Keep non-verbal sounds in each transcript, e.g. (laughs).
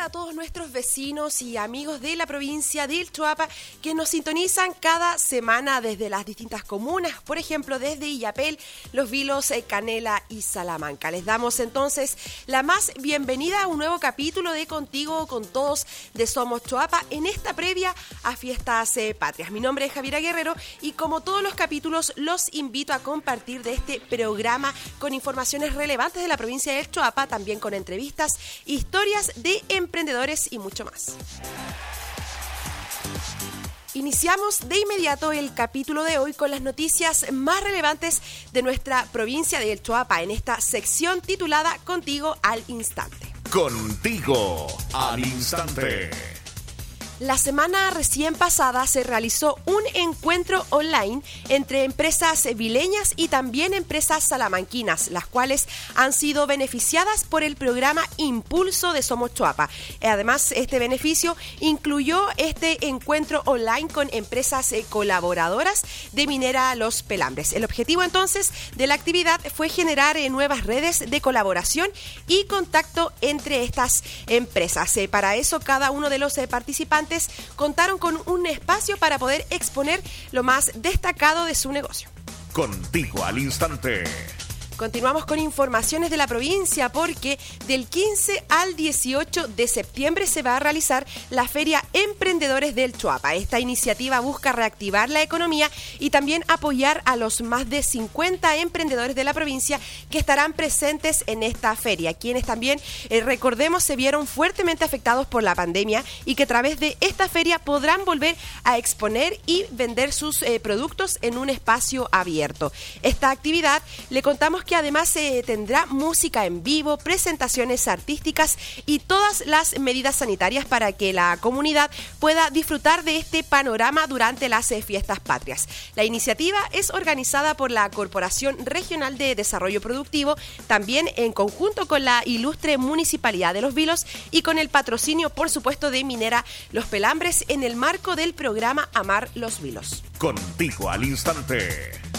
a todos nuestros vecinos y amigos de la provincia de Chuapa que nos sintonizan cada semana desde las distintas comunas, por ejemplo desde Illapel, Los Vilos, eh, Canela y Salamanca. Les damos entonces la más bienvenida a un nuevo capítulo de Contigo con Todos de Somos Chuapa en esta previa a Fiestas eh, Patrias. Mi nombre es Javiera Guerrero y como todos los capítulos los invito a compartir de este programa con informaciones relevantes de la provincia de Chuapa, también con entrevistas, historias de emprendedores y mucho más. Iniciamos de inmediato el capítulo de hoy con las noticias más relevantes de nuestra provincia de El Choapa en esta sección titulada Contigo al Instante. Contigo al Instante. La semana recién pasada se realizó un encuentro online entre empresas vileñas y también empresas salamanquinas, las cuales han sido beneficiadas por el programa Impulso de Somos Chuapa. Además, este beneficio incluyó este encuentro online con empresas eh, colaboradoras de Minera Los Pelambres. El objetivo entonces de la actividad fue generar eh, nuevas redes de colaboración y contacto entre estas empresas. Eh, para eso, cada uno de los participantes contaron con un espacio para poder exponer lo más destacado de su negocio. Contigo al instante. Continuamos con informaciones de la provincia porque del 15 al 18 de septiembre se va a realizar la Feria Emprendedores del Chuapa. Esta iniciativa busca reactivar la economía y también apoyar a los más de 50 emprendedores de la provincia que estarán presentes en esta feria, quienes también, eh, recordemos, se vieron fuertemente afectados por la pandemia y que a través de esta feria podrán volver a exponer y vender sus eh, productos en un espacio abierto. Esta actividad le contamos que además se tendrá música en vivo, presentaciones artísticas y todas las medidas sanitarias para que la comunidad pueda disfrutar de este panorama durante las eh, fiestas patrias. La iniciativa es organizada por la Corporación Regional de Desarrollo Productivo, también en conjunto con la ilustre Municipalidad de Los Vilos y con el patrocinio, por supuesto, de Minera Los Pelambres en el marco del programa Amar Los Vilos. Contigo al instante.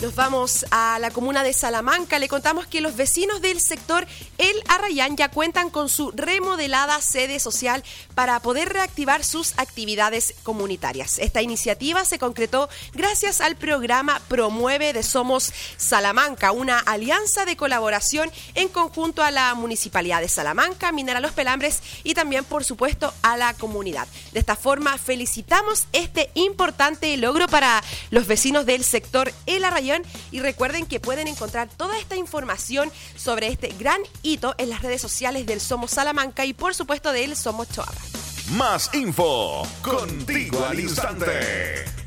Nos vamos a la comuna de Salamanca. Le contamos que los vecinos del sector El Arrayán ya cuentan con su remodelada sede social para poder reactivar sus actividades comunitarias. Esta iniciativa se concretó gracias al programa Promueve de Somos Salamanca, una alianza de colaboración en conjunto a la Municipalidad de Salamanca, Minera Los Pelambres y también, por supuesto, a la comunidad. De esta forma, felicitamos este importante logro para los vecinos del sector El Arrayán y recuerden que pueden encontrar toda esta información sobre este gran hito en las redes sociales del Somos Salamanca y por supuesto del Somos Choapa. Más info contigo al instante.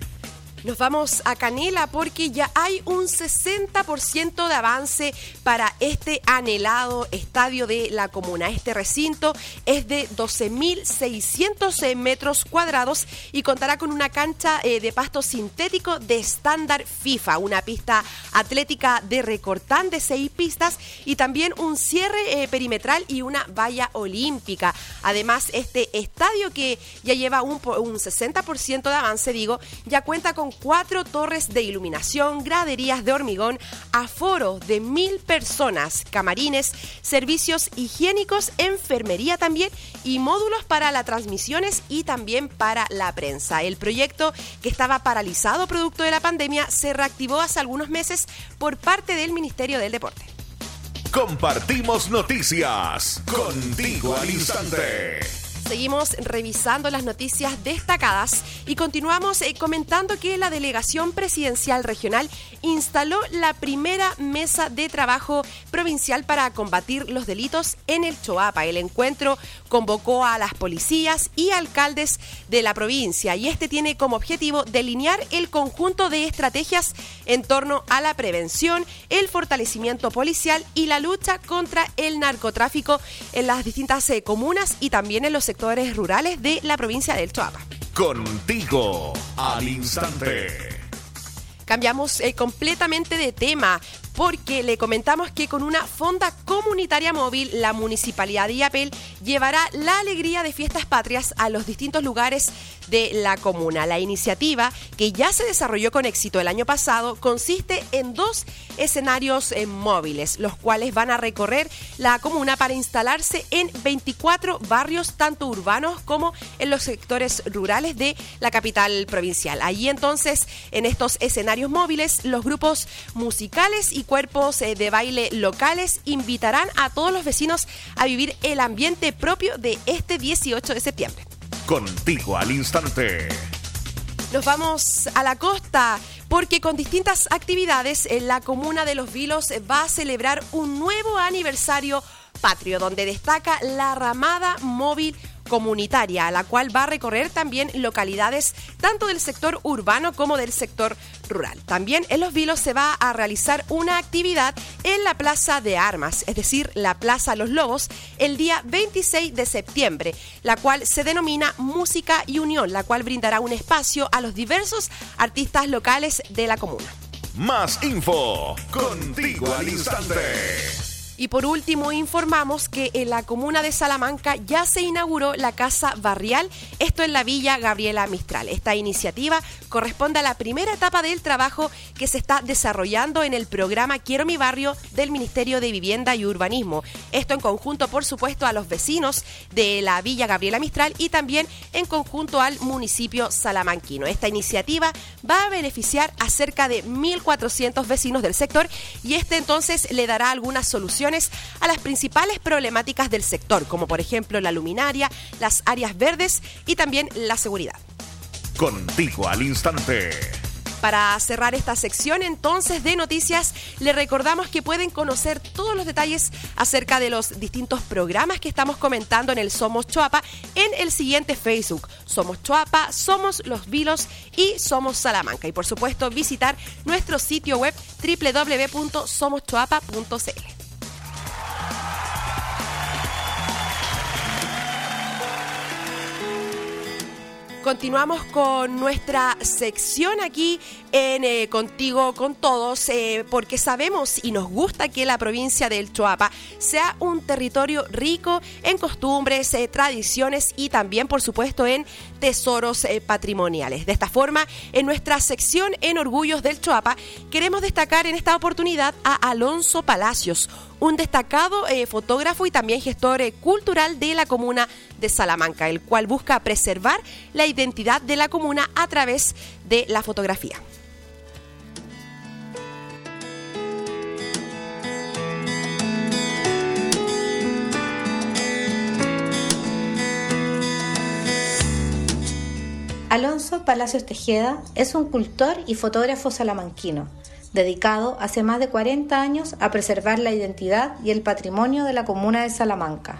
Nos vamos a Canela porque ya hay un 60% de avance para este anhelado estadio de la comuna. Este recinto es de 12.600 metros cuadrados y contará con una cancha eh, de pasto sintético de estándar FIFA, una pista atlética de recortán de seis pistas y también un cierre eh, perimetral y una valla olímpica. Además, este estadio que ya lleva un, un 60% de avance, digo, ya cuenta con cuatro torres de iluminación, graderías de hormigón, aforo de mil personas, camarines, servicios higiénicos, enfermería también y módulos para las transmisiones y también para la prensa. El proyecto que estaba paralizado producto de la pandemia se reactivó hace algunos meses por parte del Ministerio del Deporte. Compartimos noticias contigo al instante. Seguimos revisando las noticias destacadas y continuamos eh, comentando que la Delegación Presidencial Regional instaló la primera mesa de trabajo provincial para combatir los delitos en el Choapa. El encuentro convocó a las policías y alcaldes de la provincia y este tiene como objetivo delinear el conjunto de estrategias en torno a la prevención, el fortalecimiento policial y la lucha contra el narcotráfico en las distintas eh, comunas y también en los sectores rurales de la provincia del Choapa. Contigo al instante. Cambiamos eh, completamente de tema porque le comentamos que con una fonda comunitaria móvil, la Municipalidad de Iapel llevará la alegría de fiestas patrias a los distintos lugares de la comuna. La iniciativa, que ya se desarrolló con éxito el año pasado, consiste en dos escenarios eh, móviles, los cuales van a recorrer la comuna para instalarse en 24 barrios, tanto urbanos como en los sectores rurales de la capital provincial. Allí entonces, en estos escenarios móviles, los grupos musicales y cuerpos eh, de baile locales invitarán a todos los vecinos a vivir el ambiente propio de este 18 de septiembre. Contigo al instante. Nos vamos a la costa porque con distintas actividades en la comuna de Los Vilos va a celebrar un nuevo aniversario patrio donde destaca la ramada móvil comunitaria, la cual va a recorrer también localidades tanto del sector urbano como del sector rural. También en Los Vilos se va a realizar una actividad en la Plaza de Armas, es decir, la Plaza Los Lobos, el día 26 de septiembre, la cual se denomina Música y Unión, la cual brindará un espacio a los diversos artistas locales de la comuna. Más info contigo al instante. Y por último, informamos que en la comuna de Salamanca ya se inauguró la Casa Barrial, esto en la Villa Gabriela Mistral. Esta iniciativa corresponde a la primera etapa del trabajo que se está desarrollando en el programa Quiero mi barrio del Ministerio de Vivienda y Urbanismo. Esto en conjunto, por supuesto, a los vecinos de la Villa Gabriela Mistral y también en conjunto al municipio salamanquino. Esta iniciativa va a beneficiar a cerca de 1.400 vecinos del sector y este entonces le dará algunas soluciones a las principales problemáticas del sector, como por ejemplo la luminaria, las áreas verdes y también la seguridad. Contigo al instante. Para cerrar esta sección entonces de noticias, le recordamos que pueden conocer todos los detalles acerca de los distintos programas que estamos comentando en el Somos Choapa en el siguiente Facebook. Somos Choapa, Somos Los Vilos y Somos Salamanca. Y por supuesto visitar nuestro sitio web www.somoschoapa.cl. Continuamos con nuestra sección aquí en eh, Contigo con Todos, eh, porque sabemos y nos gusta que la provincia del Choapa sea un territorio rico en costumbres, eh, tradiciones y también, por supuesto, en tesoros patrimoniales. De esta forma, en nuestra sección en Orgullos del Choapa, queremos destacar en esta oportunidad a Alonso Palacios, un destacado fotógrafo y también gestor cultural de la comuna de Salamanca, el cual busca preservar la identidad de la comuna a través de la fotografía. Alonso Palacios Tejeda es un cultor y fotógrafo salamanquino dedicado hace más de 40 años a preservar la identidad y el patrimonio de la comuna de Salamanca.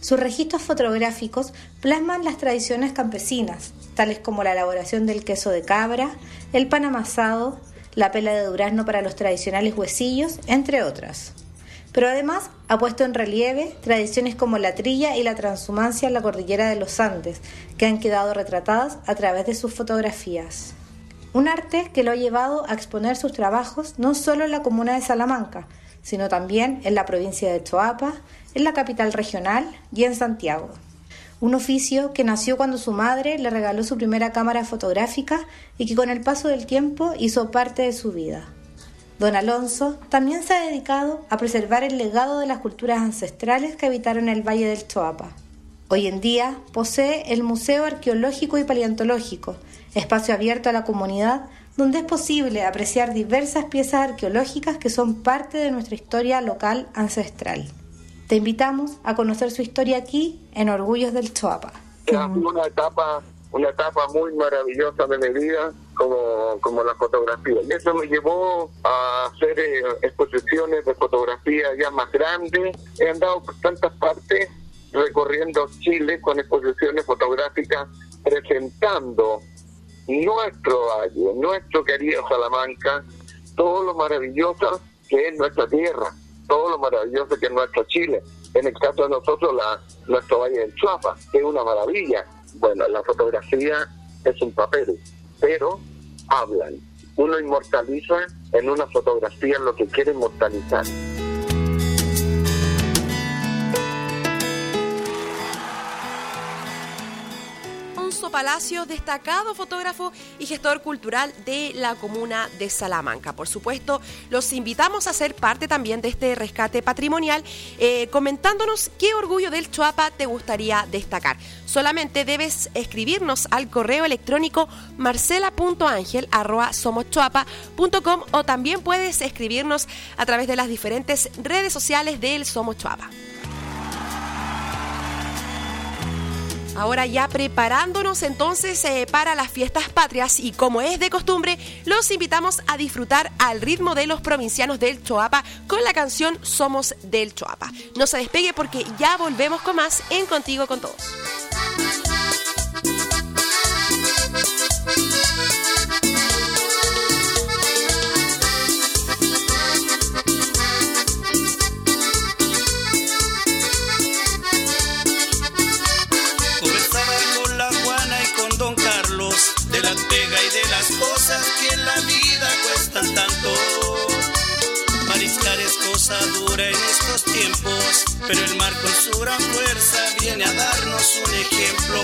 Sus registros fotográficos plasman las tradiciones campesinas, tales como la elaboración del queso de cabra, el pan amasado, la pela de durazno para los tradicionales huesillos, entre otras. Pero además ha puesto en relieve tradiciones como la trilla y la transhumancia en la cordillera de los Andes, que han quedado retratadas a través de sus fotografías. Un arte que lo ha llevado a exponer sus trabajos no solo en la comuna de Salamanca, sino también en la provincia de Choapa, en la capital regional y en Santiago. Un oficio que nació cuando su madre le regaló su primera cámara fotográfica y que con el paso del tiempo hizo parte de su vida. Don Alonso también se ha dedicado a preservar el legado de las culturas ancestrales que habitaron el Valle del Choapa. Hoy en día posee el Museo Arqueológico y Paleontológico, espacio abierto a la comunidad donde es posible apreciar diversas piezas arqueológicas que son parte de nuestra historia local ancestral. Te invitamos a conocer su historia aquí en Orgullos del Choapa. Una etapa, una etapa muy maravillosa de mi vida como, como la fotografía. Y eso me llevó a hacer eh, exposiciones de fotografía ya más grandes. He andado por tantas partes recorriendo Chile con exposiciones fotográficas presentando nuestro valle, nuestro querido Salamanca, todo lo maravilloso que es nuestra tierra, todo lo maravilloso que es nuestro Chile. En el caso de nosotros, la, nuestro Valle del Chuapa, que es una maravilla. Bueno, la fotografía es un papel, pero hablan. Uno inmortaliza en una fotografía lo que quiere inmortalizar. Palacio, destacado fotógrafo y gestor cultural de la comuna de Salamanca. Por supuesto, los invitamos a ser parte también de este rescate patrimonial, eh, comentándonos qué orgullo del Chuapa te gustaría destacar. Solamente debes escribirnos al correo electrónico marcela.angel.com o también puedes escribirnos a través de las diferentes redes sociales del Somos Chuapa. Ahora ya preparándonos entonces eh, para las fiestas patrias y como es de costumbre, los invitamos a disfrutar al ritmo de los provincianos del Choapa con la canción Somos del Choapa. No se despegue porque ya volvemos con más en Contigo con Todos. Cuestan tanto. Mariscar es cosa dura en estos tiempos, pero el mar con su gran fuerza viene a darnos un ejemplo.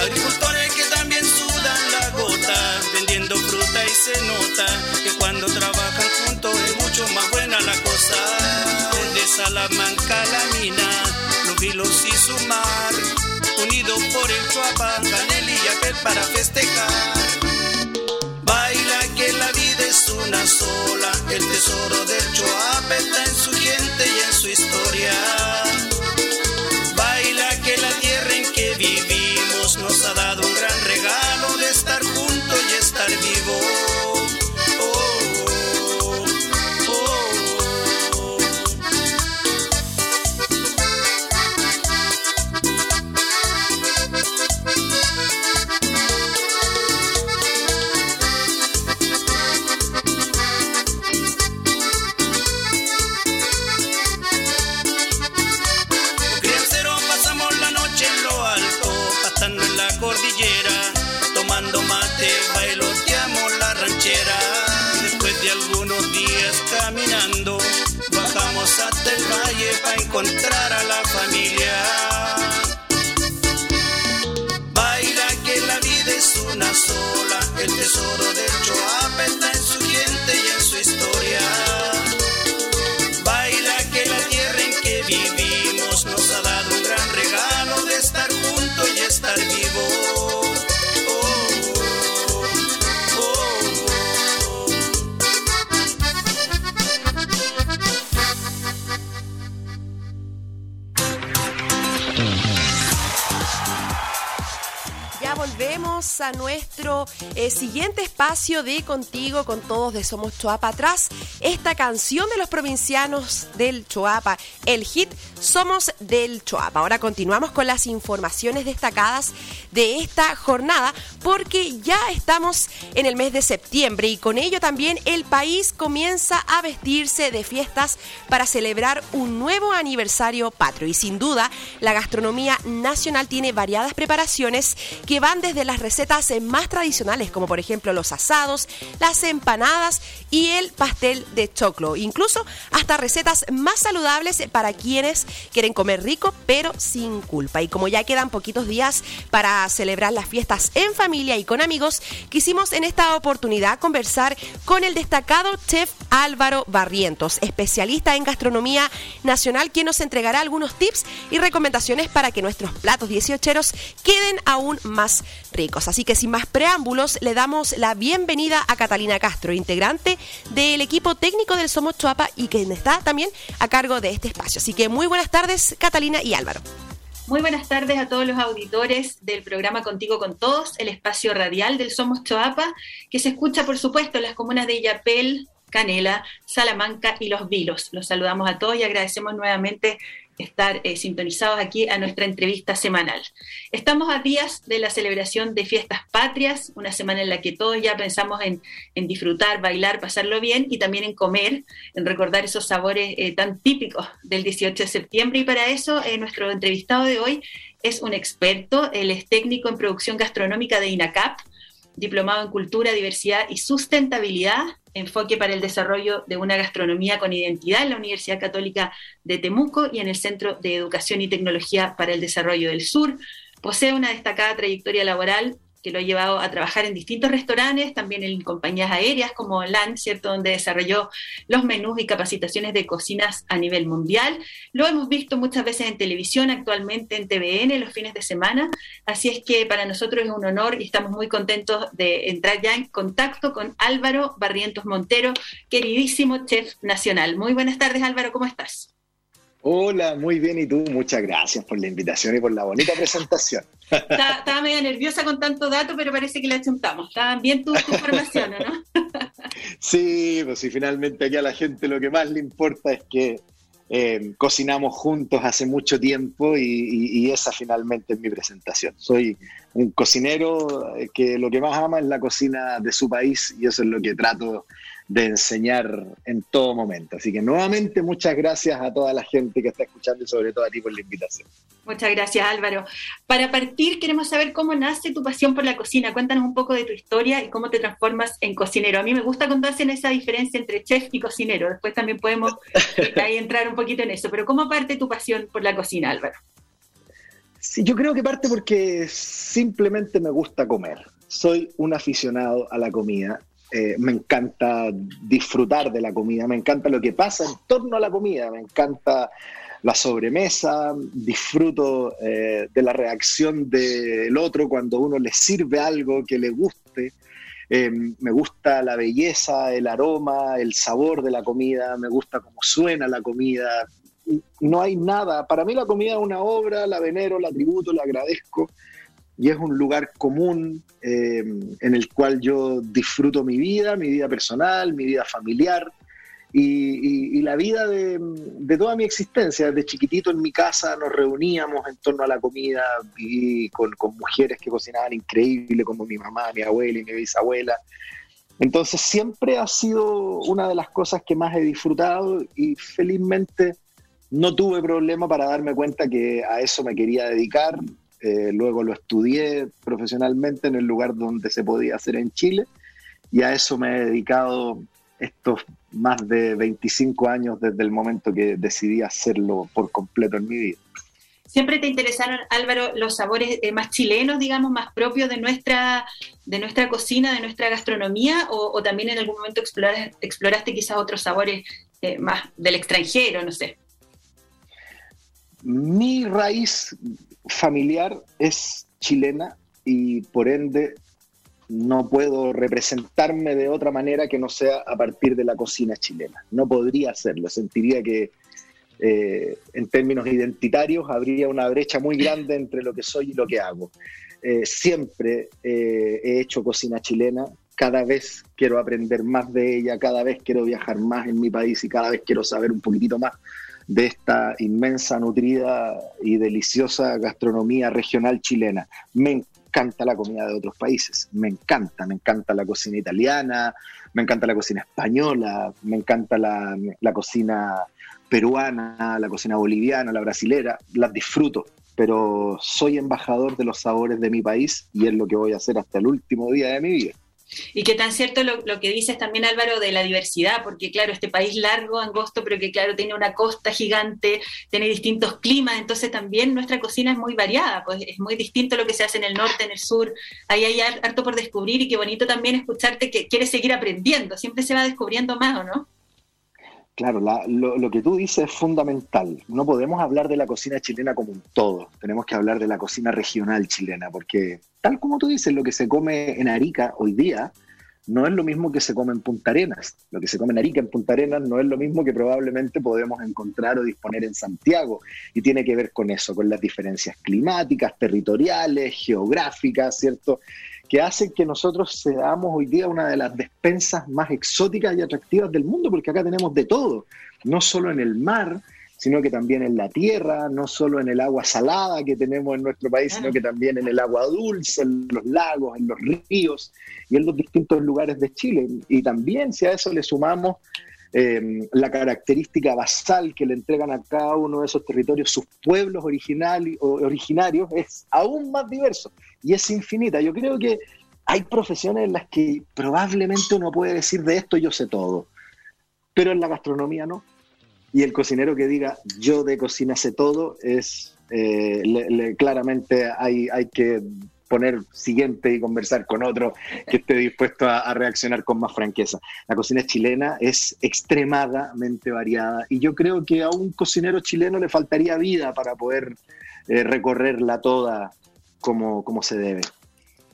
Agricultores que también sudan la gota, vendiendo fruta y se nota que cuando trabajan juntos es mucho más buena la cosa. Desde Salamanca la mina, los vilos y su mar, unidos por el Chuapa, Canel y para festejar El tesoro del Choapa a nuestro eh, siguiente espacio de Contigo, con todos de Somos Choapa. Atrás, esta canción de los provincianos del Choapa, el hit Somos del Choapa. Ahora continuamos con las informaciones destacadas de esta jornada, porque ya estamos en el mes de septiembre y con ello también el país comienza a vestirse de fiestas para celebrar un nuevo aniversario patrio. Y sin duda, la gastronomía nacional tiene variadas preparaciones que van desde las recetas más tradicionales, como por ejemplo los asados, las empanadas y el pastel de choclo. Incluso hasta recetas más saludables para quienes quieren comer rico pero sin culpa. Y como ya quedan poquitos días para celebrar las fiestas en familia y con amigos, quisimos en esta oportunidad conversar con el destacado chef Álvaro Barrientos, especialista en gastronomía nacional, quien nos entregará algunos tips y recomendaciones para que nuestros platos dieciocheros queden aún más ricos. Así que sin más preámbulos, le damos la bienvenida a Catalina Castro, integrante del equipo técnico del Somos Chuapa y quien está también a cargo de este espacio. Así que muy buenas tardes, Catalina y Álvaro. Muy buenas tardes a todos los auditores del programa Contigo con Todos, el espacio radial del Somos Choapa, que se escucha, por supuesto, en las comunas de Illapel, Canela, Salamanca y Los Vilos. Los saludamos a todos y agradecemos nuevamente estar eh, sintonizados aquí a nuestra entrevista semanal. Estamos a días de la celebración de fiestas patrias, una semana en la que todos ya pensamos en, disfrutar, bailar, pasarlo bien y también en comer, en recordar esos sabores eh, tan típicos del 18 de septiembre. Y para eso, eh, nuestro entrevistado de hoy es un experto, él es técnico en producción gastronómica de INACAP, diplomado en cultura, diversidad y sustentabilidad, enfoque para el desarrollo de una gastronomía con identidad en la Universidad Católica de Temuco y en el Centro de Educación y Tecnología para el Desarrollo del Sur. Posee una destacada trayectoria laboral que lo ha llevado a trabajar en distintos restaurantes, también en compañías aéreas como LAN, ¿cierto? Donde desarrolló los menús y capacitaciones de cocinas a nivel mundial. Lo hemos visto muchas veces en televisión, actualmente en TVN, los fines de semana. Así es que para nosotros es un honor y estamos muy contentos de entrar ya en contacto con Álvaro Barrientos Montero, queridísimo chef nacional. Muy buenas tardes, Álvaro, ¿cómo estás? Hola, muy bien. ¿Y tú? Muchas gracias por la invitación y por la bonita presentación. Estaba, medio nerviosa con tanto dato, pero parece que la achuntamos. Estaban bien tus tu informaciones, ¿no? (laughs) sí, pues si finalmente aquí a la gente lo que más le importa es que eh, cocinamos juntos hace mucho tiempo y, esa finalmente es mi presentación. Soy un cocinero que lo que más ama es la cocina de su país y eso es lo que trato de enseñar en todo momento. Así que nuevamente muchas gracias a toda la gente que está escuchando y sobre todo a ti por la invitación. Muchas gracias Álvaro. Para partir queremos saber cómo nace tu pasión por la cocina. Cuéntanos un poco de tu historia y cómo te transformas en cocinero. A mí me gusta cuando hacen esa diferencia entre chef y cocinero. Después también podemos eh, ahí entrar un poquito en eso. Pero ¿cómo parte tu pasión por la cocina, Álvaro? Sí, yo creo que parte porque simplemente me gusta comer. Soy un aficionado a la comida eh, me encanta disfrutar de la comida, me encanta lo que pasa en torno a la comida, me encanta la sobremesa, disfruto eh, de la reacción del otro cuando uno le sirve algo que le guste. Eh, me gusta la belleza, el aroma, el sabor de la comida, me gusta cómo suena la comida. No hay nada, para mí la comida es una obra, la venero, la tributo, la agradezco y es un lugar común eh, en el cual yo disfruto mi vida, mi vida personal, mi vida familiar y, la vida de, toda mi existencia. Desde chiquitito en mi casa nos reuníamos en torno a la comida y con, mujeres que cocinaban increíble como mi mamá, mi abuela y mi bisabuela. Entonces siempre ha sido una de las cosas que más he disfrutado y felizmente no tuve problema para darme cuenta que a eso me quería dedicar. Eh, luego lo estudié profesionalmente en el lugar donde se podía hacer en Chile y a eso me he dedicado estos más de 25 años desde el momento que decidí hacerlo por completo en mi vida. ¿Siempre te interesaron, Álvaro, los sabores eh, más chilenos, digamos, más propios de nuestra, de nuestra cocina, de nuestra gastronomía? ¿O, también en algún momento exploraste, exploraste quizás otros sabores eh, más del extranjero, no sé? Mi raíz familiar es chilena y por ende no puedo representarme de otra manera que no sea a partir de la cocina chilena. No podría hacerlo. Sentiría que eh, en términos identitarios habría una brecha muy grande entre lo que soy y lo que hago. Eh, siempre eh, he hecho cocina chilena, cada vez quiero aprender más de ella, cada vez quiero viajar más en mi país y cada vez quiero saber un poquitito más de esta inmensa, nutrida y deliciosa gastronomía regional chilena. Me encanta la comida de otros países, me encanta, me encanta la cocina italiana, me encanta la cocina española, me encanta la, cocina peruana, la cocina boliviana, la brasilera, las disfruto, pero soy embajador de los sabores de mi país y es lo que voy a hacer hasta el último día de mi vida. Y que tan cierto lo, que dices también Álvaro de la diversidad, porque claro, este país largo, angosto, pero que claro, tiene una costa gigante, tiene distintos climas, entonces también nuestra cocina es muy variada, pues es muy distinto lo que se hace en el norte, en el sur, ahí hay harto por descubrir y qué bonito también escucharte que quieres seguir aprendiendo, siempre se va descubriendo más, ¿o no? Claro, lo, lo, que tú dices es fundamental. No podemos hablar de la cocina chilena como un todo. Tenemos que hablar de la cocina regional chilena, porque tal como tú dices, lo que se come en Arica hoy día no es lo mismo que se come en Punta Arenas. Lo que se come en Arica, en Punta Arenas, no es lo mismo que probablemente podemos encontrar o disponer en Santiago. Y tiene que ver con eso, con las diferencias climáticas, territoriales, geográficas, ¿cierto? Que hacen que nosotros seamos hoy día una de las despensas más exóticas y atractivas del mundo, porque acá tenemos de todo, no solo en el mar, sino que también en la tierra, no solo en el agua salada que tenemos en nuestro país, sino que también en el agua dulce, en los lagos, en los ríos y en los distintos lugares de Chile. Y también si a eso le sumamos em, la característica basal que le entregan a cada uno de esos territorios sus pueblos originarios, es aún más diverso y es infinita. Yo creo que hay profesiones en las que probablemente uno puede decir de esto yo sé todo, pero en la gastronomía no y el cocinero que diga yo de cocina sé todo es eh, claramente hay, hay que poner siguiente y conversar con otro que esté dispuesto a, reaccionar con más franqueza. La cocina chilena es extremadamente variada y yo creo que a un cocinero chileno le faltaría vida para poder eh, recorrerla toda como, como se debe.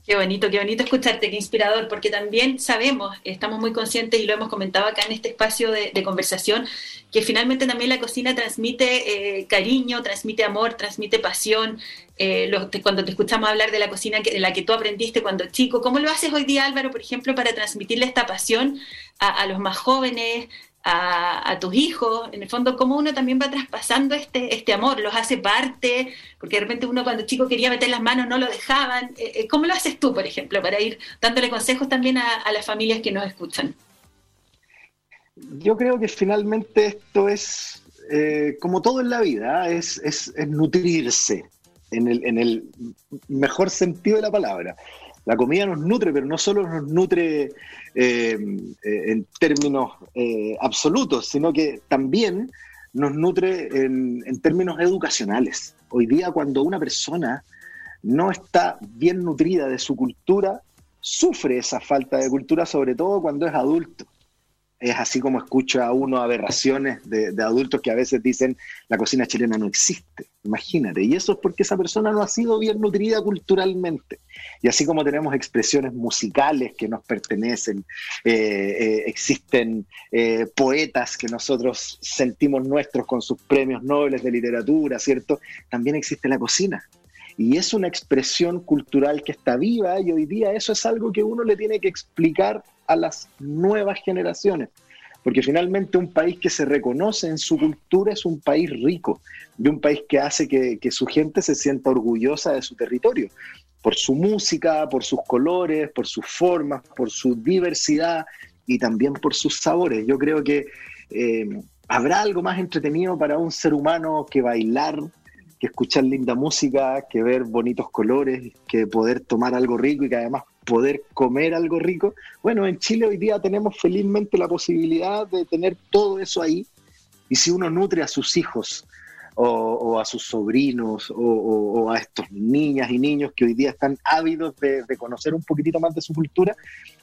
Qué bonito, qué bonito escucharte, qué inspirador, porque también sabemos, estamos muy conscientes y lo hemos comentado acá en este espacio de, conversación, que finalmente también la cocina transmite eh, cariño, transmite amor, transmite pasión. Eh, cuando te escuchamos hablar de la cocina de la que tú aprendiste cuando chico, ¿cómo lo haces hoy día, Álvaro, por ejemplo, para transmitirle esta pasión a los más jóvenes, a, tus hijos, en el fondo, cómo uno también va traspasando este, este amor, los hace parte, porque de repente uno cuando chico quería meter las manos no lo dejaban. Eh, eh, ¿Cómo lo haces tú, por ejemplo, para ir dándole consejos también a, las familias que nos escuchan? Yo creo que finalmente esto es, eh, como todo en la vida, es, es, es nutrirse en el, en el mejor sentido de la palabra la comida nos nutre, pero no solo nos nutre eh, eh, en términos eh, absolutos, sino que también nos nutre en, en, términos educacionales. Hoy día cuando una persona no está bien nutrida de su cultura, sufre esa falta de cultura, sobre todo cuando es adulto es así como escucho a uno aberraciones de, adultos que a veces dicen la cocina chilena no existe. Imagínate. Y eso es porque esa persona no ha sido bien nutrida culturalmente. Y así como tenemos expresiones musicales que nos pertenecen, eh, eh, existen eh, poetas que nosotros sentimos nuestros con sus premios nobles de literatura, ¿cierto? También existe la cocina. Y es una expresión cultural que está viva y hoy día eso es algo que uno le tiene que explicar a las nuevas generaciones. Porque finalmente un país que se reconoce en su cultura es un país rico y un país que hace que, su gente se sienta orgullosa de su territorio, por su música, por sus colores, por sus formas, por su diversidad y también por sus sabores. Yo creo que eh, habrá algo más entretenido para un ser humano que bailar, que escuchar linda música, que ver bonitos colores, que poder tomar algo rico y que además poder comer algo rico. Bueno, en Chile hoy día tenemos felizmente la posibilidad de tener todo eso ahí. Y si uno nutre a sus hijos o, a sus sobrinos o, a estos niñas y niños que hoy día están ávidos de, conocer un poquitito más de su cultura,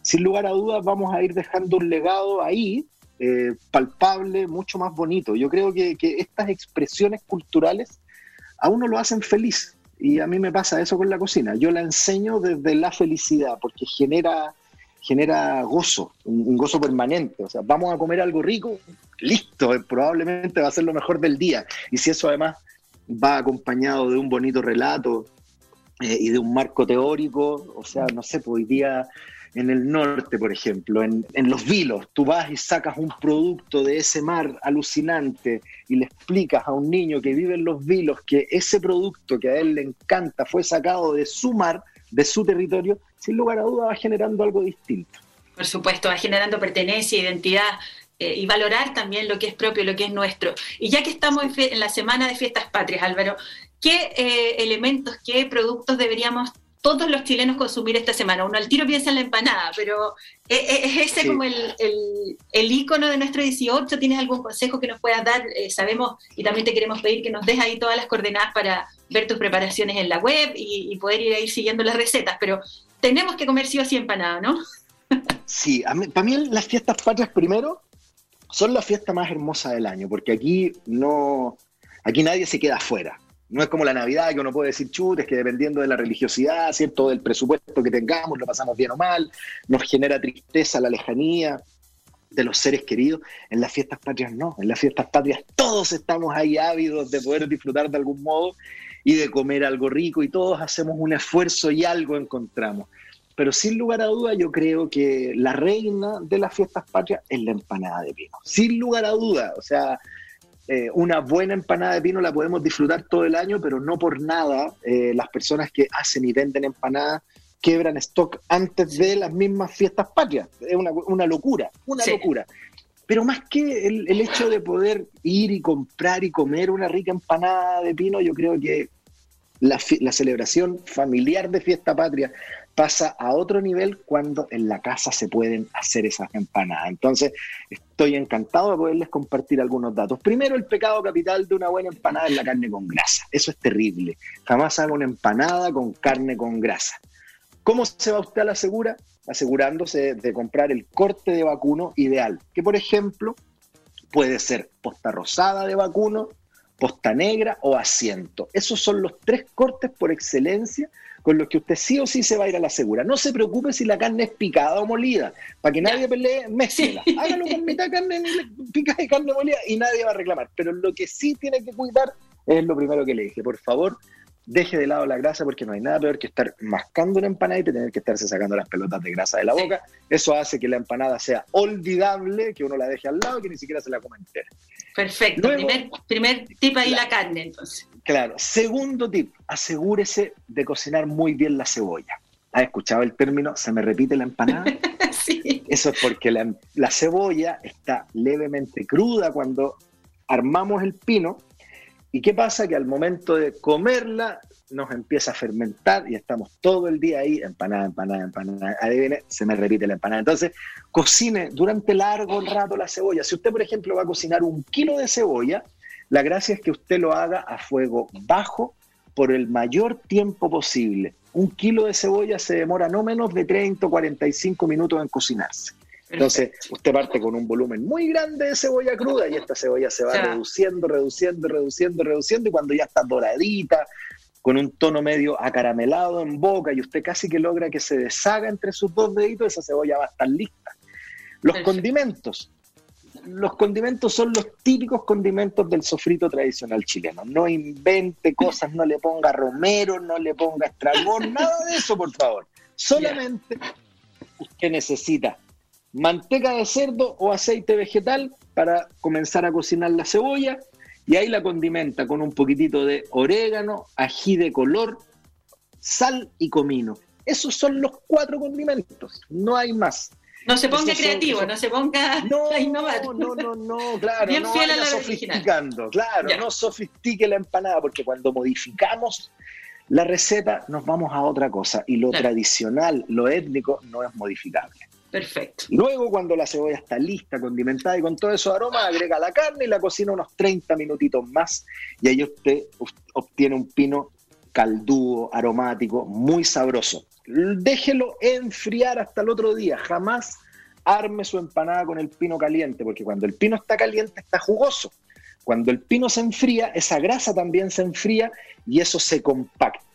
sin lugar a dudas vamos a ir dejando un legado ahí eh, palpable, mucho más bonito. Yo creo que, que estas expresiones culturales a uno lo hacen feliz. Y a mí me pasa eso con la cocina. Yo la enseño desde la felicidad, porque genera, genera gozo, un, gozo permanente. O sea, vamos a comer algo rico, listo, eh, probablemente va a ser lo mejor del día. Y si eso además va acompañado de un bonito relato eh, y de un marco teórico, o sea, no sé, pues hoy día en el norte, por ejemplo, en, los vilos, tú vas y sacas un producto de ese mar alucinante y le explicas a un niño que vive en los vilos que ese producto que a él le encanta fue sacado de su mar, de su territorio, sin lugar a duda va generando algo distinto. Por supuesto, va generando pertenencia, identidad, eh, y valorar también lo que es propio, lo que es nuestro. Y ya que estamos en, la semana de fiestas patrias, Álvaro, ¿qué eh, elementos, qué productos deberíamos todos los chilenos consumir esta semana. Uno al tiro piensa en la empanada, pero ¿es, ese como el, el, ícono de nuestro 18? ¿Tienes algún consejo que nos puedas dar? Eh, sabemos y también te queremos pedir que nos des ahí todas las coordenadas para ver tus preparaciones en la web y, poder ir ahí siguiendo las recetas, pero tenemos que comer sí o sí empanada, ¿no? (laughs) sí, para mí las fiestas patrias primero son la fiesta más hermosa del año, porque aquí no, aquí nadie se queda afuera. No es como la Navidad que uno puede decir, chutes, es que dependiendo de la religiosidad, ¿cierto? Del presupuesto que tengamos, lo pasamos bien o mal, nos genera tristeza la lejanía de los seres queridos. En las fiestas patrias no, en las fiestas patrias todos estamos ahí ávidos de poder disfrutar de algún modo y de comer algo rico y todos hacemos un esfuerzo y algo encontramos. Pero sin lugar a duda yo creo que la reina de las fiestas patrias es la empanada de pino. Sin lugar a duda, o sea, eh, una buena empanada de pino la podemos disfrutar todo el año, pero no por nada eh, las personas que hacen y venden empanadas quebran stock antes de las mismas fiestas patrias. Es una, locura, una locura. Pero más que el, hecho de poder ir y comprar y comer una rica empanada de pino, yo creo que la, la celebración familiar de fiesta patria pasa a otro nivel cuando en la casa se pueden hacer esas empanadas. Entonces, estoy encantado de poderles compartir algunos datos. Primero, el pecado capital de una buena empanada es la carne con grasa. Eso es terrible. Jamás hago una empanada con carne con grasa. ¿Cómo se va usted a la segura? Asegurándose de comprar el corte de vacuno ideal, que por ejemplo puede ser posta rosada de vacuno, posta negra o asiento. Esos son los tres cortes por excelencia con los que usted sí o sí se va a ir a la segura. No se preocupe si la carne es picada o molida, para que nadie pelee, mézclela. Hágalo con mitad carne picada y carne molida y nadie va a reclamar. Pero lo que sí tiene que cuidar es lo primero que le dije. Por favor, deje de lado la grasa porque no hay nada peor que estar mascando una empanada y tener que estarse sacando las pelotas de grasa de la boca. Eso hace que la empanada sea olvidable, que uno la deje al lado y que ni siquiera se la coma entera. Perfecto. primer, primer tip ahí la carne, entonces. Claro. Segundo tip, asegúrese de cocinar muy bien la cebolla. ¿Has escuchado el término se me repite la empanada? (laughs) sí. Eso es porque la, la cebolla está levemente cruda cuando armamos el pino. ¿Y qué pasa? Que al momento de comerla nos empieza a fermentar y estamos todo el día ahí, empanada, empanada, empanada. Adivine, se me repite la empanada. Entonces, cocine durante largo rato la cebolla. Si usted, por ejemplo, va a cocinar un kilo de cebolla, la gracia es que usted lo haga a fuego bajo por el mayor tiempo posible. Un kilo de cebolla se demora no menos de 30 o 45 minutos en cocinarse. Entonces, usted parte con un volumen muy grande de cebolla cruda y esta cebolla se va reduciendo, reduciendo, reduciendo, reduciendo y cuando ya está doradita, con un tono medio acaramelado en boca y usted casi que logra que se deshaga entre sus dos deditos, esa cebolla va a estar lista. Los condimentos. Los condimentos son los típicos condimentos del sofrito tradicional chileno. No invente cosas, no le ponga romero, no le ponga estragón, (laughs) nada de eso, por favor. Solamente usted necesita manteca de cerdo o aceite vegetal para comenzar a cocinar la cebolla, y ahí la condimenta con un poquitito de orégano, ají de color, sal y comino. Esos son los cuatro condimentos, no hay más. No se ponga creativo, no se ponga no, (laughs) a innovar. No, no, no, claro. Bien no fiel a la sofisticando, claro, no sofistique la empanada, porque cuando modificamos la receta nos vamos a otra cosa y lo tradicional, lo étnico, no es modificable. Perfecto. Luego, cuando la cebolla está lista, condimentada y con todo eso aroma, agrega la carne y la cocina unos 30 minutitos más. Y ahí usted obtiene un pino caldúo, aromático, muy sabroso. Déjelo enfriar hasta el otro día. Jamás arme su empanada con el pino caliente, porque cuando el pino está caliente está jugoso. Cuando el pino se enfría, esa grasa también se enfría y eso se compacta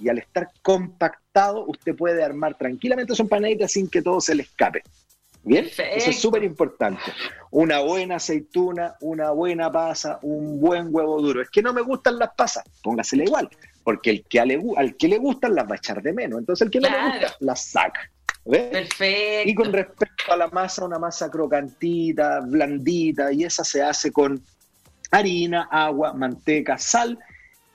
y al estar compactado usted puede armar tranquilamente su empanadita sin que todo se le escape. ¿Bien? Eso es súper importante. Una buena aceituna, una buena pasa, un buen huevo duro. Es que no me gustan las pasas, póngasela igual, porque el que al que le gustan las va a echar de menos. Entonces el que no le gusta las saca. Perfecto. Y con respecto a la masa, una masa crocantita, blandita, y esa se hace con harina, agua, manteca, sal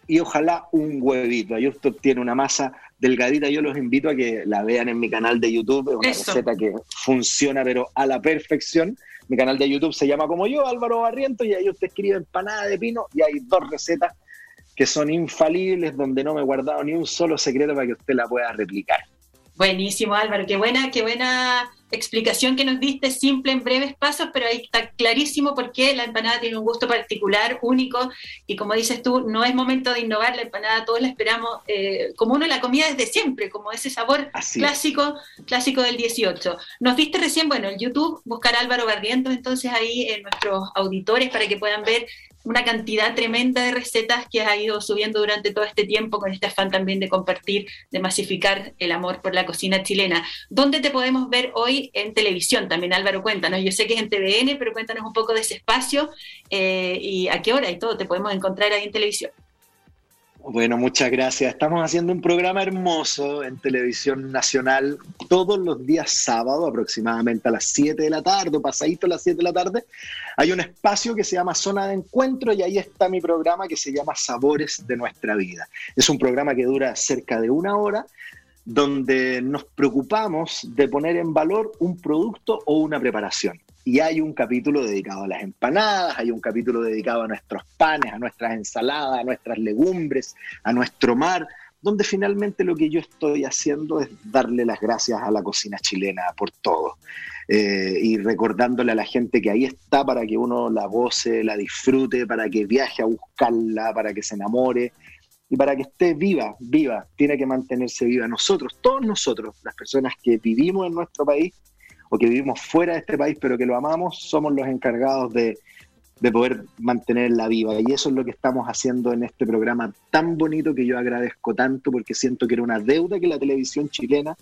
y ojalá un huevito. Ahí usted tiene una masa delgadita. Yo los invito a que la vean en mi canal de YouTube. Es una receta que funciona, pero a la perfección. Mi canal de YouTube se llama como yo, Álvaro Barriento, y ahí usted escribe empanada de pino y hay dos recetas que son infalibles, donde no me he guardado ni un solo secreto para que usted la pueda replicar. Buenísimo, Álvaro. Qué buena, qué buena explicación que nos diste, simple en breves pasos, pero ahí está clarísimo por qué la empanada tiene un gusto particular, único, y como dices tú, no es momento de innovar la empanada, todos la esperamos eh, como uno la comida desde siempre, como ese sabor clásico, clásico del 18. Nos diste recién, bueno, en YouTube, buscar Álvaro Barrientos, entonces ahí en nuestros auditores para que puedan ver una cantidad tremenda de recetas que has ido subiendo durante todo este tiempo con este afán también de compartir, de masificar el amor por la cocina chilena. ¿Dónde te podemos ver hoy en televisión? También Álvaro, cuéntanos. Yo sé que es en TVN, pero cuéntanos un poco de ese espacio eh, y a qué hora y todo te podemos encontrar ahí en televisión. Bueno, muchas gracias. Estamos haciendo un programa hermoso en televisión nacional todos los días sábado, aproximadamente a las 7 de la tarde, o pasadito a las 7 de la tarde. Hay un espacio que se llama Zona de Encuentro y ahí está mi programa que se llama Sabores de nuestra vida. Es un programa que dura cerca de una hora donde nos preocupamos de poner en valor un producto o una preparación. Y hay un capítulo dedicado a las empanadas, hay un capítulo dedicado a nuestros panes, a nuestras ensaladas, a nuestras legumbres, a nuestro mar, donde finalmente lo que yo estoy haciendo es darle las gracias a la cocina chilena por todo. Eh, y recordándole a la gente que ahí está para que uno la goce, la disfrute, para que viaje a buscarla, para que se enamore y para que esté viva, viva, tiene que mantenerse viva. Nosotros, todos nosotros, las personas que vivimos en nuestro país, o que vivimos fuera de este país, pero que lo amamos, somos los encargados de, poder mantenerla viva. Y eso es lo que estamos haciendo en este programa tan bonito que yo agradezco tanto porque siento que era una deuda que la televisión chilena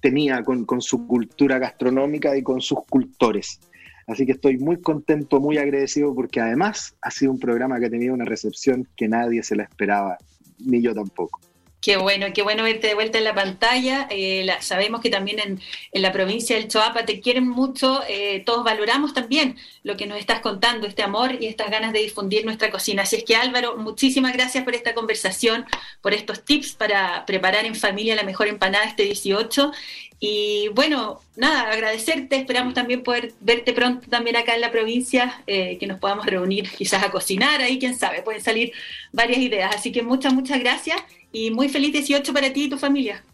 tenía con, con su cultura gastronómica y con sus cultores. Así que estoy muy contento, muy agradecido porque además ha sido un programa que ha tenido una recepción que nadie se la esperaba, ni yo tampoco. Qué bueno, qué bueno verte de vuelta en la pantalla. Eh, sabemos que también en, la provincia del Choapa te quieren mucho. Eh, todos valoramos también lo que nos estás contando, este amor y estas ganas de difundir nuestra cocina. Así es que Álvaro, muchísimas gracias por esta conversación, por estos tips para preparar en familia la mejor empanada este 18. Y bueno, nada, agradecerte. Esperamos también poder verte pronto también acá en la provincia, eh, que nos podamos reunir quizás a cocinar ahí, quién sabe, pueden salir varias ideas. Así que muchas, muchas gracias y muy feliz 18 para ti y tu familia.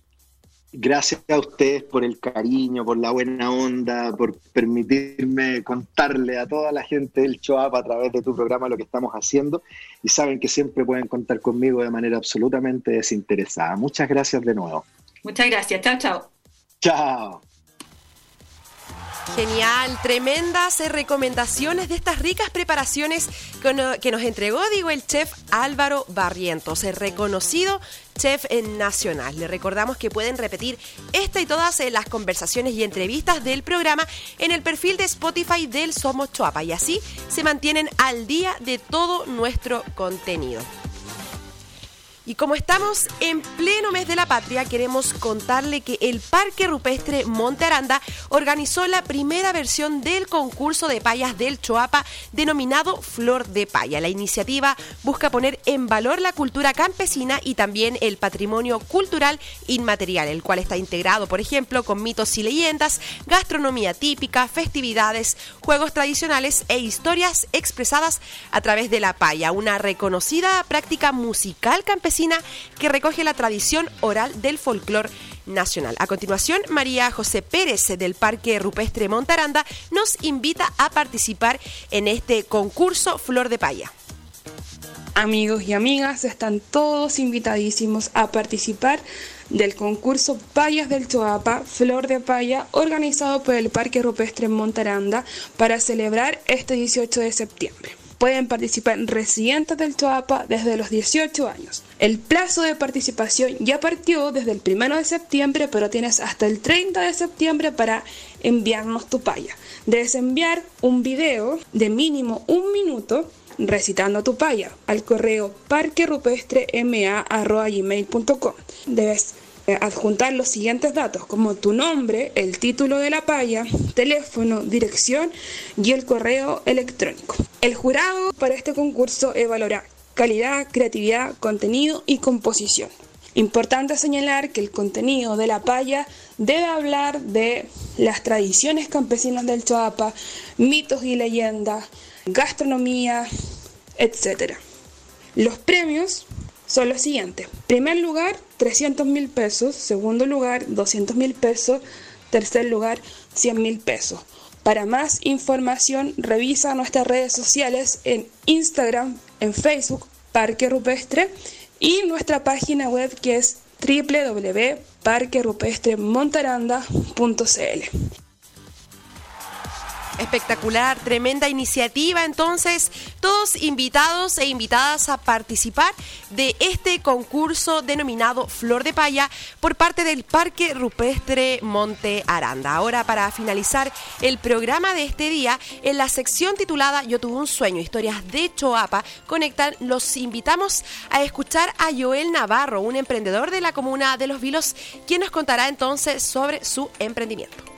Gracias a ustedes por el cariño, por la buena onda, por permitirme contarle a toda la gente del Choapa a través de tu programa lo que estamos haciendo y saben que siempre pueden contar conmigo de manera absolutamente desinteresada. Muchas gracias de nuevo. Muchas gracias. Chao, chao. Chao. Genial, tremendas recomendaciones de estas ricas preparaciones que nos entregó, digo, el chef Álvaro Barrientos, el reconocido chef nacional. Le recordamos que pueden repetir esta y todas eh, las conversaciones y entrevistas del programa en el perfil de Spotify del Somos Choapa y así se mantienen al día de todo nuestro contenido. Y como estamos en pleno mes de la patria, queremos contarle que el Parque Rupestre Monte Aranda organizó la primera versión del concurso de payas del Choapa denominado Flor de Paya. La iniciativa busca poner en valor la cultura campesina y también el patrimonio cultural inmaterial, el cual está integrado, por ejemplo, con mitos y leyendas, gastronomía típica, festividades, juegos tradicionales e historias expresadas a través de la paya, una reconocida práctica musical campesina que recoge la tradición oral del folclore nacional. A continuación, María José Pérez del Parque Rupestre Montaranda nos invita a participar en este concurso Flor de Paya. Amigos y amigas, están todos invitadísimos a participar del concurso Payas del Choapa, Flor de Paya, organizado por el Parque Rupestre Montaranda para celebrar este 18 de septiembre. Pueden participar residentes del Choapa desde los 18 años. El plazo de participación ya partió desde el 1 de septiembre, pero tienes hasta el 30 de septiembre para enviarnos tu paya. Debes enviar un video de mínimo un minuto recitando tu paya al correo parquerupestrema.gmail.com. Debes adjuntar los siguientes datos como tu nombre, el título de la paya, teléfono, dirección y el correo electrónico. El jurado para este concurso evaluará calidad, creatividad, contenido y composición. Importante señalar que el contenido de la paya debe hablar de las tradiciones campesinas del Choapa, mitos y leyendas, gastronomía, etc. Los premios son los siguientes. Primer lugar, 300 mil pesos. Segundo lugar, 200 mil pesos. Tercer lugar, 100 mil pesos. Para más información, revisa nuestras redes sociales en Instagram, en Facebook, Parque Rupestre, y nuestra página web que es www.parquerupestremontaranda.cl. Espectacular, tremenda iniciativa. Entonces, todos invitados e invitadas a participar de este concurso denominado Flor de Paya por parte del Parque Rupestre Monte Aranda. Ahora, para finalizar el programa de este día, en la sección titulada Yo tuve un sueño, historias de Choapa, conectan, los invitamos a escuchar a Joel Navarro, un emprendedor de la comuna de Los Vilos, quien nos contará entonces sobre su emprendimiento.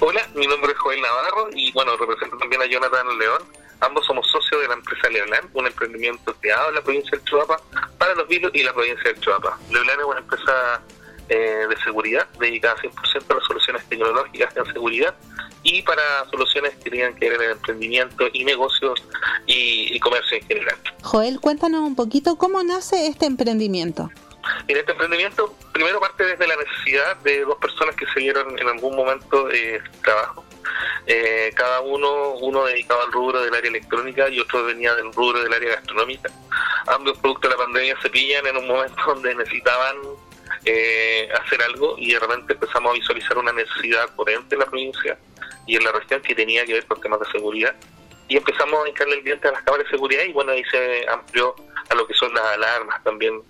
Hola, mi nombre es Joel Navarro y bueno, represento también a Jonathan León. Ambos somos socios de la empresa Leolán, un emprendimiento creado en la provincia del Chuapa para los vilos y la provincia del Chuapa. Leolán es una empresa eh, de seguridad dedicada 100% a las soluciones tecnológicas en seguridad y para soluciones que tengan que ver en el emprendimiento y negocios y comercio en general. Joel, cuéntanos un poquito cómo nace este emprendimiento. En este emprendimiento, primero parte desde la necesidad de dos personas que se dieron en algún momento eh, trabajo. Eh, cada uno, uno dedicado al rubro del área electrónica y otro venía del rubro del área gastronómica. Ambos producto de la pandemia se pillan en un momento (laughs) donde necesitaban eh, hacer algo y de repente empezamos a visualizar una necesidad potente en la provincia y en la región que tenía que ver con temas de seguridad. Y empezamos a hincarle el diente a las cámaras de seguridad y bueno, ahí se amplió a lo que son las alarmas también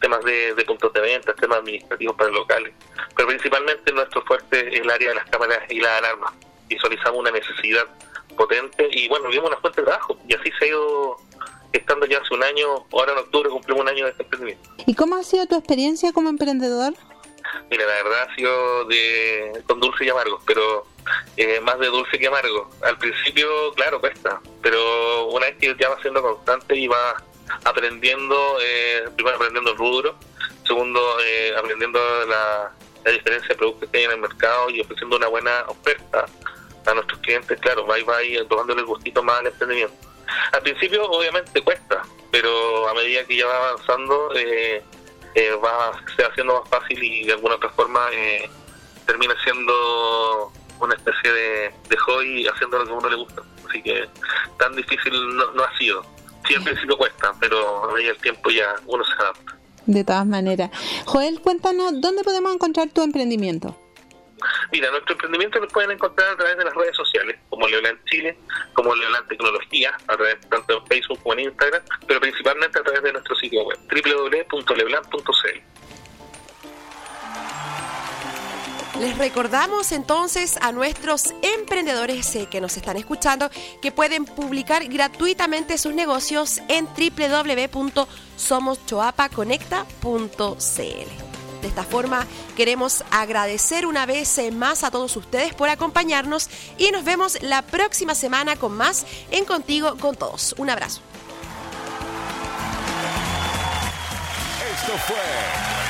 temas de, puntos de venta, temas administrativos para locales. Pero principalmente nuestro fuerte es el área de las cámaras y las alarmas. Visualizamos una necesidad potente y bueno, vimos una fuente de trabajo y así se ha ido estando ya hace un año, ahora en octubre cumplimos un año de este emprendimiento. ¿Y cómo ha sido tu experiencia como emprendedor? Mira, la verdad ha sido de con dulce y amargo, pero eh, más de dulce que amargo. Al principio, claro, cuesta, pero una vez que ya va siendo constante y va aprendiendo, eh, primero aprendiendo el rubro, segundo eh, aprendiendo la, diferencia de productos que hay en el mercado y ofreciendo una buena oferta a nuestros clientes, claro, va y va y tomándole el gustito más al emprendimiento. Al principio obviamente cuesta, pero a medida que ya va avanzando eh, eh, va se va haciendo más fácil y de alguna otra forma eh, termina siendo una especie de, de haciendo lo que a uno le gusta. Así que tan difícil no ha sido sí al principio cuesta, pero a medida del tiempo ya uno se adapta. De todas maneras. Joel, cuéntanos, ¿dónde podemos encontrar tu emprendimiento? Mira, nuestro emprendimiento lo pueden encontrar a través de las redes sociales, como Leoland Chile, como Leoland Tecnología, a través tanto en Facebook como en Instagram, pero principalmente a través de nuestro sitio web, www.leoland.cl. Les recordamos entonces a nuestros emprendedores eh, que nos están escuchando que pueden publicar gratuitamente sus negocios en www.somoschoapaconecta.cl. De esta forma queremos agradecer una vez eh, más a todos ustedes por acompañarnos y nos vemos la próxima semana con más en Contigo con Todos. Un abrazo. Esto fue